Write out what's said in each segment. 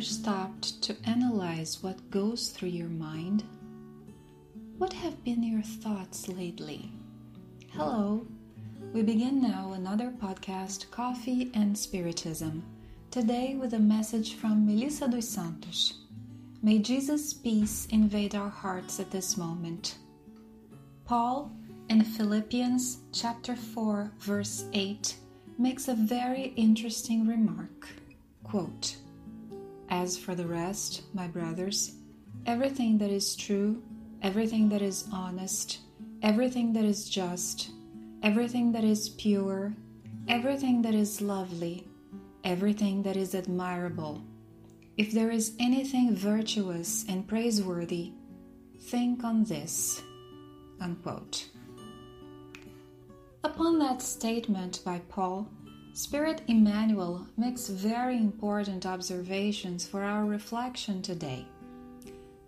Ever stopped to analyze what goes through your mind? What have been your thoughts lately? Hello, we begin now another podcast, Coffee and Spiritism. Today with a message from Melissa dos Santos. May Jesus' peace invade our hearts at this moment. Paul in Philippians chapter 4 verse 8 makes a very interesting remark. Quote, As for the rest, my brothers, everything that is true, everything that is honest, everything that is just, everything that is pure, everything that is lovely, everything that is admirable, if there is anything virtuous and praiseworthy, think on this. Unquote. Upon that statement by Paul, Spirit Emmanuel makes very important observations for our reflection today.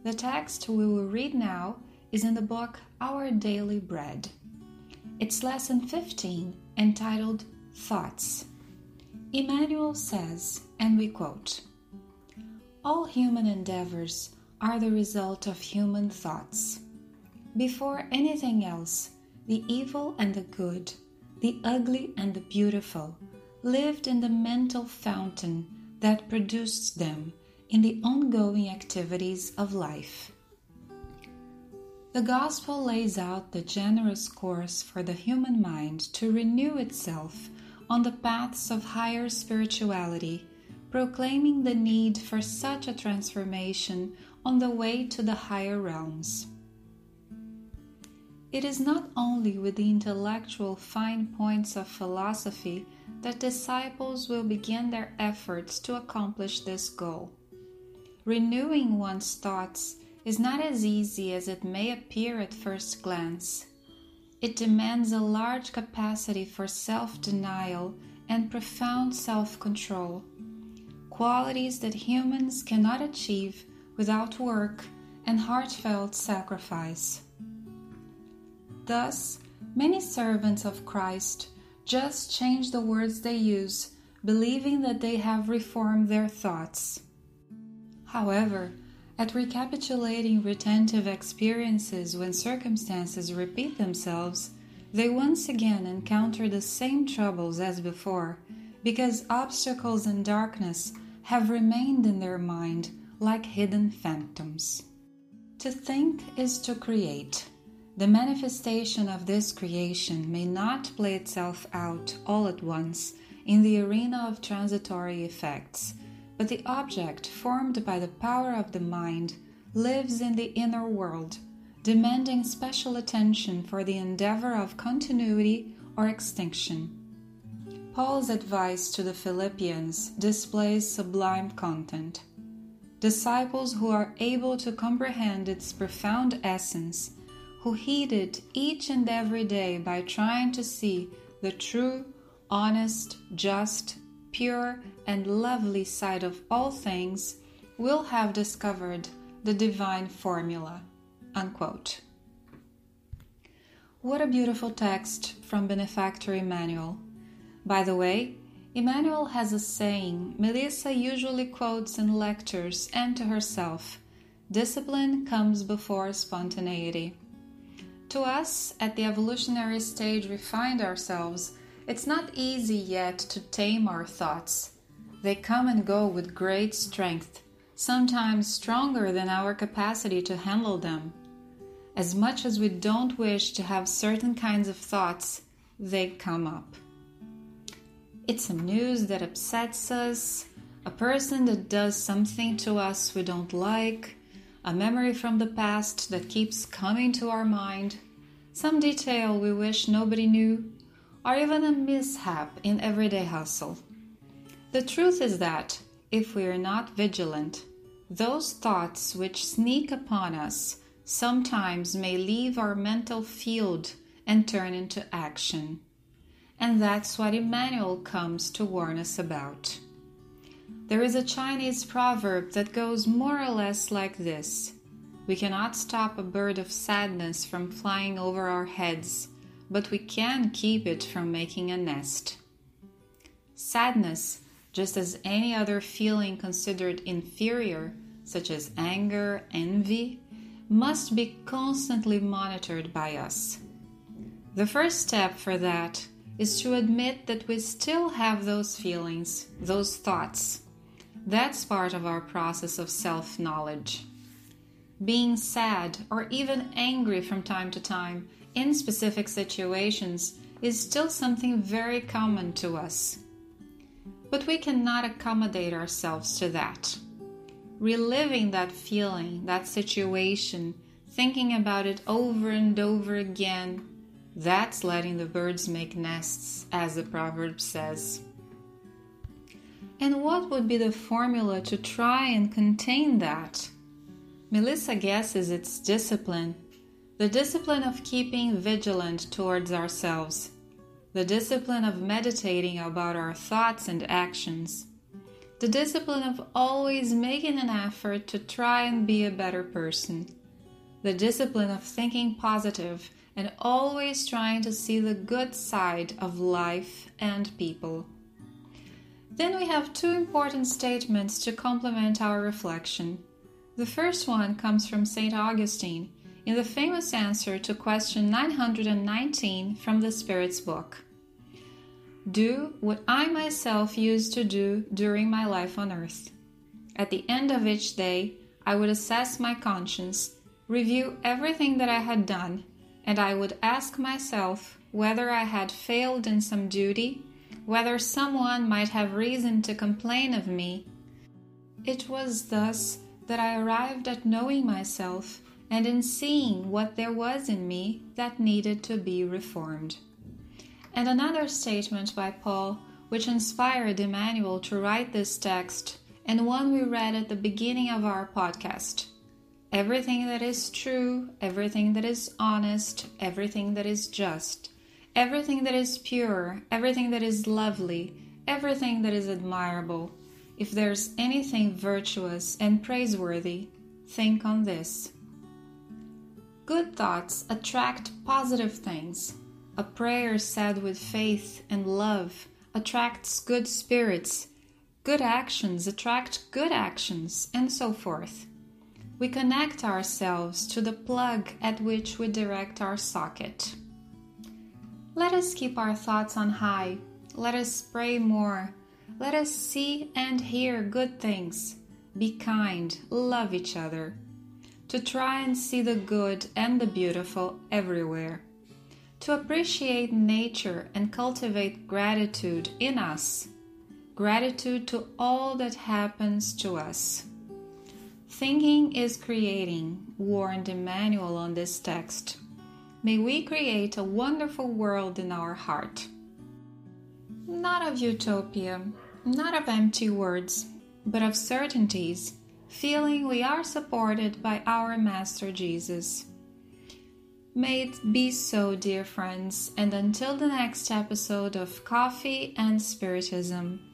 The text we will read now is in the book Our Daily Bread. It's lesson 15 entitled Thoughts. Emmanuel says, and we quote All human endeavors are the result of human thoughts. Before anything else, the evil and the good, the ugly and the beautiful, lived in the mental fountain that produced them in the ongoing activities of life. The Gospel lays out the generous course for the human mind to renew itself on the paths of higher spirituality, proclaiming the need for such a transformation on the way to the higher realms. It is not only with the intellectual fine points of philosophy that disciples will begin their efforts to accomplish this goal. Renewing one's thoughts is not as easy as it may appear at first glance. It demands a large capacity for self denial and profound self control, qualities that humans cannot achieve without work and heartfelt sacrifice. Thus, many servants of Christ just change the words they use, believing that they have reformed their thoughts. However, at recapitulating retentive experiences when circumstances repeat themselves, they once again encounter the same troubles as before, because obstacles and darkness have remained in their mind like hidden phantoms. To think is to create. The manifestation of this creation may not play itself out all at once in the arena of transitory effects, but the object formed by the power of the mind lives in the inner world, demanding special attention for the endeavor of continuity or extinction. Paul's advice to the Philippians displays sublime content. Disciples who are able to comprehend its profound essence who heed it each and every day by trying to see the true, honest, just, pure, and lovely side of all things, will have discovered the divine formula. Unquote. What a beautiful text from Benefactor Emmanuel. By the way, Emmanuel has a saying Melissa usually quotes in lectures and to herself discipline comes before spontaneity. To us, at the evolutionary stage we find ourselves, it's not easy yet to tame our thoughts. They come and go with great strength, sometimes stronger than our capacity to handle them. As much as we don't wish to have certain kinds of thoughts, they come up. It's some news that upsets us, a person that does something to us we don't like, a memory from the past that keeps coming to our mind, some detail we wish nobody knew, or even a mishap in everyday hustle. The truth is that, if we are not vigilant, those thoughts which sneak upon us sometimes may leave our mental field and turn into action. And that's what Emmanuel comes to warn us about. There is a Chinese proverb that goes more or less like this We cannot stop a bird of sadness from flying over our heads, but we can keep it from making a nest. Sadness just as any other feeling considered inferior, such as anger, envy, must be constantly monitored by us. The first step for that is to admit that we still have those feelings, those thoughts. That's part of our process of self knowledge. Being sad or even angry from time to time in specific situations is still something very common to us. But we cannot accommodate ourselves to that. Reliving that feeling, that situation, thinking about it over and over again, that's letting the birds make nests, as the proverb says. And what would be the formula to try and contain that? Melissa guesses it's discipline the discipline of keeping vigilant towards ourselves, the discipline of meditating about our thoughts and actions, the discipline of always making an effort to try and be a better person, the discipline of thinking positive and always trying to see the good side of life and people. Then we have two important statements to complement our reflection. The first one comes from St. Augustine in the famous answer to question 919 from the Spirit's book. Do what I myself used to do during my life on earth. At the end of each day, I would assess my conscience, review everything that I had done, and I would ask myself whether I had failed in some duty, whether someone might have reason to complain of me. It was thus that I arrived at knowing myself and in seeing what there was in me that needed to be reformed. And another statement by Paul, which inspired Emmanuel to write this text, and one we read at the beginning of our podcast. Everything that is true, everything that is honest, everything that is just, everything that is pure, everything that is lovely, everything that is admirable, if there's anything virtuous and praiseworthy, think on this. Good thoughts attract positive things. A prayer said with faith and love attracts good spirits. Good actions attract good actions, and so forth. We connect ourselves to the plug at which we direct our socket. Let us keep our thoughts on high. Let us pray more. Let us see and hear good things. Be kind, love each other to try and see the good and the beautiful everywhere, to appreciate nature and cultivate gratitude in us, gratitude to all that happens to us. Thinking is creating, warned Emmanuel on this text. May we create a wonderful world in our heart. Not of utopia, not of empty words, but of certainties feeling we are supported by our Master Jesus. May it be so, dear friends, and until the next episode of Coffee and Spiritism.